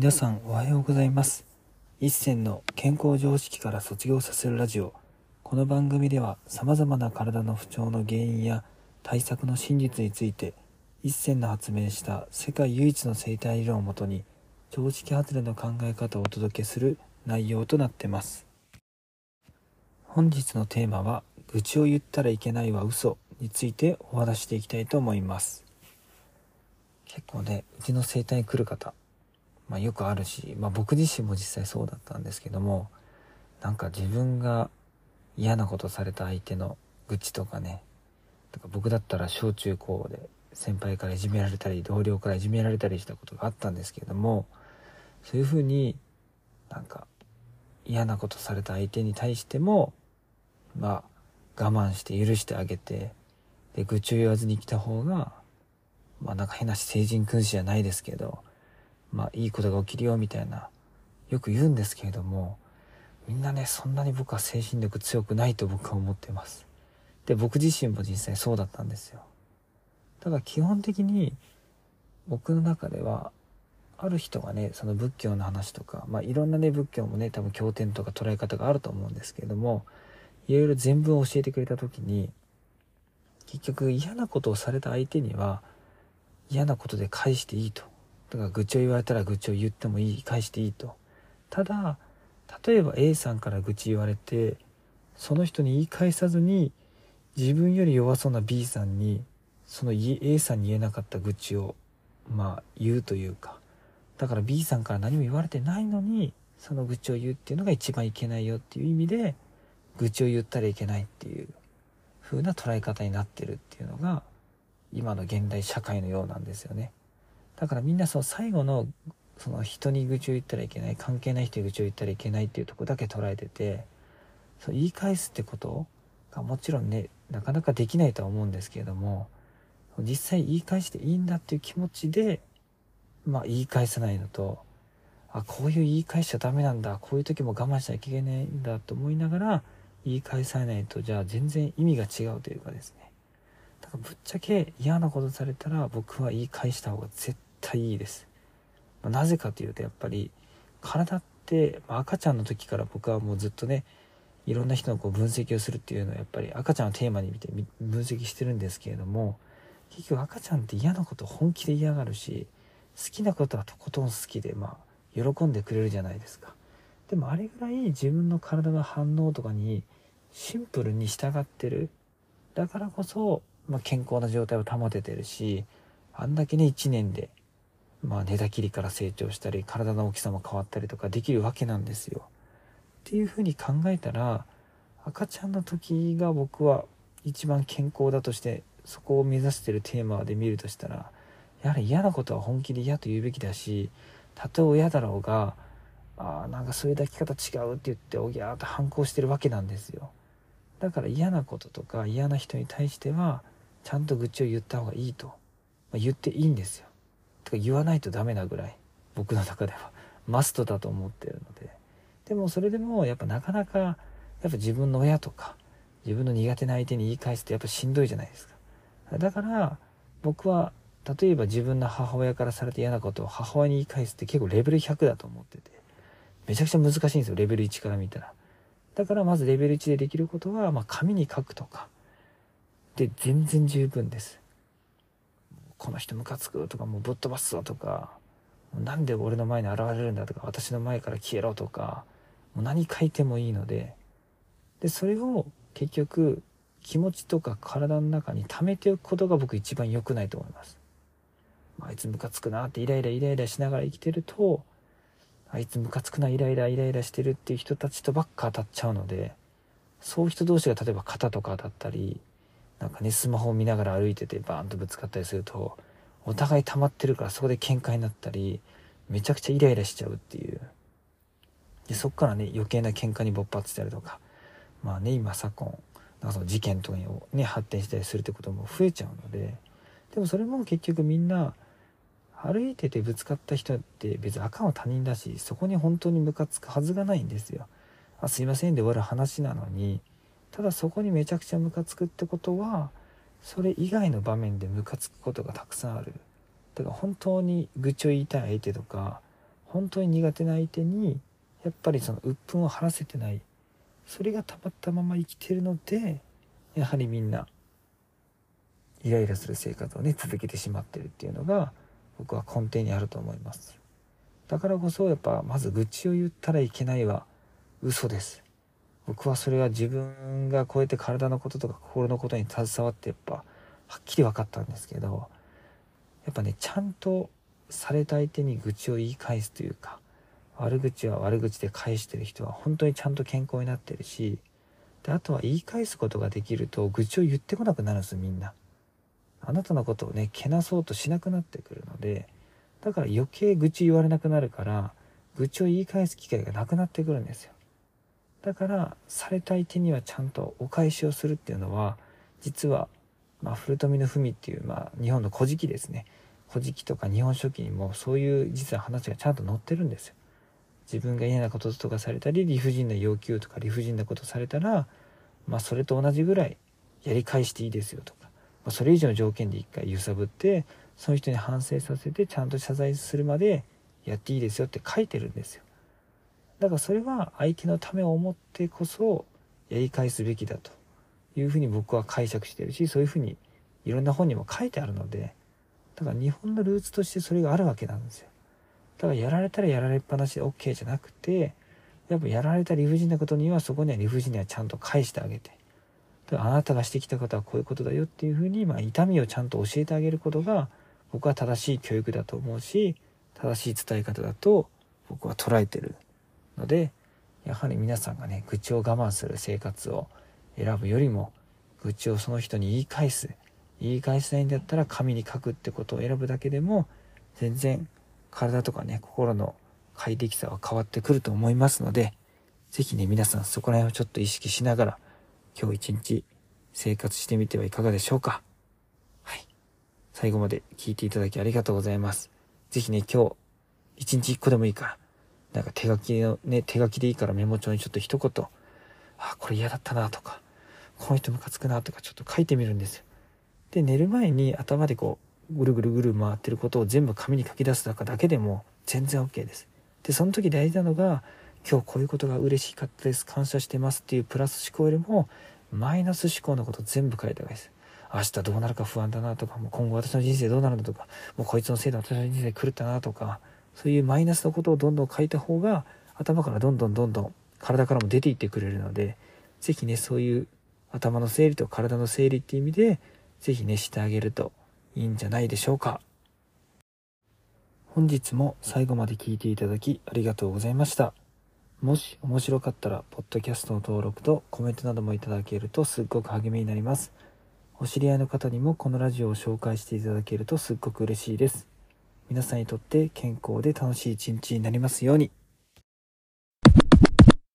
皆さんおはようございます。一銭の健康常識から卒業させるラジオ。この番組では様々な体の不調の原因や対策の真実について一銭の発明した世界唯一の生態理論をもとに常識外れの考え方をお届けする内容となってます。本日のテーマは愚痴を言ったらいけないは嘘についてお話していきたいと思います。結構ねうちの生態に来る方まあ、よくあるし、まあ、僕自身も実際そうだったんですけどもなんか自分が嫌なことされた相手の愚痴とかねとか僕だったら小中高で先輩からいじめられたり同僚からいじめられたりしたことがあったんですけどもそういうふうになんか嫌なことされた相手に対してもまあ我慢して許してあげてで愚痴を言わずに来た方がまあなんか変なし成人君子じゃないですけどまあいいことが起きるよみたいなよく言うんですけれどもみんなねそんなに僕は精神力強くないと僕は思ってます。で僕自身も実際そうだったんですよ。ただ基本的に僕の中ではある人がねその仏教の話とかまあいろんなね仏教もね多分経典とか捉え方があると思うんですけれどもいろいろ全文を教えてくれた時に結局嫌なことをされた相手には嫌なことで返していいと。だから愚痴を言われたら愚痴を言ってもいい返していいとただ例えば A さんから愚痴言われてその人に言い返さずに自分より弱そうな B さんにその A さんに言えなかった愚痴をまあ言うというかだから B さんから何も言われてないのにその愚痴を言うっていうのが一番いけないよっていう意味で愚痴を言ったらいけないっていう風な捉え方になってるっていうのが今の現代社会のようなんですよね。だからみんなその最後のその人に愚痴を言ったらいけない関係ない人に愚痴を言ったらいけないっていうとこだけ捉えててそう言い返すってことがもちろんねなかなかできないとは思うんですけれども実際言い返していいんだっていう気持ちでまあ言い返さないのとあこういう言い返しちゃダメなんだこういう時も我慢しちゃいけないんだと思いながら言い返さないとじゃあ全然意味が違うというかですね。だからぶっちゃけ嫌なことされたら僕は言い返した方が絶対いいです。まあ、なぜかというとやっぱり体って、まあ、赤ちゃんの時から僕はもうずっとねいろんな人のこう分析をするっていうのはやっぱり赤ちゃんをテーマに見て分析してるんですけれども結局赤ちゃんって嫌なこと本気で嫌がるし好きなことはとことん好きでまあ喜んでくれるじゃないですかでもあれぐらい自分の体の反応とかにシンプルに従ってるだからこそ、まあ、健康な状態を保ててるしあんだけね1年でまあ、寝たきりから成長したり体の大きさも変わったりとかできるわけなんですよ。っていうふうに考えたら赤ちゃんの時が僕は一番健康だとしてそこを目指してるテーマで見るとしたらやはり嫌なことは本気で嫌と言うべきだしたとえ親だろうがあなんかそういう抱き方違うって言っておぎゃーと反抗してるわけなんですよ。だから嫌なこととか嫌な人に対してはちゃんと愚痴を言った方がいいと、まあ、言っていいんですよ。とか言わないとダメなぐらい僕の中では。マストだと思ってるので。でもそれでもやっぱなかなかやっぱ自分の親とか自分の苦手な相手に言い返すってやっぱしんどいじゃないですか。だから僕は例えば自分の母親からされて嫌なことを母親に言い返すって結構レベル100だと思ってて。めちゃくちゃ難しいんですよレベル1から見たら。だからまずレベル1でできることは、まあ、紙に書くとか。で全然十分です。この人ムカつくとかもうぶっ飛ばすぞとかなんで俺の前に現れるんだとか私の前から消えろとかもう何書いてもいいのででそれを結局気持ちとか体の中に溜めておくことが僕一番良くないと思います。あいつムカつくなってイライライライラしながら生きてるとあいつムカつくなイライライライラしてるっていう人たちとばっか当たっちゃうのでそういう人同士が例えば肩とか当たったりなんかねスマホを見ながら歩いててバーンとぶつかったりするとお互い溜まってるからそこで喧嘩になったりめちゃくちゃイライラしちゃうっていうでそっからね余計な喧嘩に勃発したりとかまあね今昨今なんかその事件とかにね発展したりするってことも増えちゃうのででもそれも結局みんな歩いててぶつかった人って別に赤の他人だしそこに本当にムカつくはずがないんですよ。あすいませんで終わる話なのにただそこにめちゃくちゃムカつくってことはそれ以外の場面でムカつくことがたくさんある。だから本当に愚痴を言いたい相手とか本当に苦手な相手にやっぱりその鬱憤を晴らせてない。それがたまったまま生きてるのでやはりみんなイライラする生活をね続けてしまってるっていうのが僕は根底にあると思います。だからこそやっぱまず愚痴を言ったらいけないは嘘です。僕はそれは自分がこうやって体のこととか心のことに携わってやっぱはっきり分かったんですけどやっぱねちゃんとされた相手に愚痴を言い返すというか悪口は悪口で返してる人は本当にちゃんと健康になってるしであとは言い返すことができると愚痴を言ってこなくなるんですみんな。あなたのことをねけなそうとしなくなってくるのでだから余計愚痴言われなくなるから愚痴を言い返す機会がなくなってくるんですよ。だからされた相手にはちゃんとお返しをするっていうのは実は、まあ、古富の文っていう、まあ、日本の古事記ですね。古事記とか日本書紀にもそういう実は話がちゃんと載ってるんですよ。自分が嫌なこととかされたり理不尽な要求とか理不尽なことされたら、まあ、それと同じぐらいやり返していいですよとか、まあ、それ以上の条件で一回揺さぶってその人に反省させてちゃんと謝罪するまでやっていいですよって書いてるんですよ。だからそれは相手のためを思ってこそやり返すべきだと。いうふうに僕は解釈してるしそういうふうにいろんな本にも書いてあるのでだから日本のルーツとしてそれがあるわけなんですよ。だからやられたらやられっぱなしで OK じゃなくてやっぱやられた理不尽なことにはそこには理不尽にはちゃんと返してあげてだからあなたがしてきたことはこういうことだよっていうふうに、まあ、痛みをちゃんと教えてあげることが僕は正しい教育だと思うし正しい伝え方だと僕は捉えてる。のでやはり皆さんがね愚痴を我慢する生活を選ぶよりも愚痴をその人に言い返す言い返せないんだったら紙に書くってことを選ぶだけでも全然体とかね、心の快適さは変わってくると思いますので、是非ね、皆さんそこら辺をちょっと意識しながら、今日一日生活してみてはいかがでしょうか。はい。最後まで聞いていただきありがとうございます。是非ね、今日、一日一個でもいいから、なんか手書きのね、手書きでいいからメモ帳にちょっと一言、あ、これ嫌だったなとか、この人ムカつくなとかちょっと書いてみるんですよ。で、寝る前に頭でこう、ぐるぐるぐる回ってることを全部紙に書き出すだけでも全然 OK です。で、その時大事なのが、今日こういうことが嬉しかったです、感謝してますっていうプラス思考よりも、マイナス思考のこと全部書いた方がいいです。明日どうなるか不安だなとか、もう今後私の人生どうなるんだとか、もうこいつのせいで私の人生狂ったなとか、そういうマイナスのことをどんどん書いた方が、頭からどんどんどんどん体からも出ていってくれるので、是非ね、そういう頭の整理と体の整理っていう意味で、是非ね、してあげるといいんじゃないでしょうか。本日も最後まで聞いていただきありがとうございました。もし面白かったらポッドキャストの登録とコメントなどもいただけるとすっごく励みになります。お知り合いの方にもこのラジオを紹介していただけるとすっごく嬉しいです。皆さんにとって健康で楽しい一日になりますように。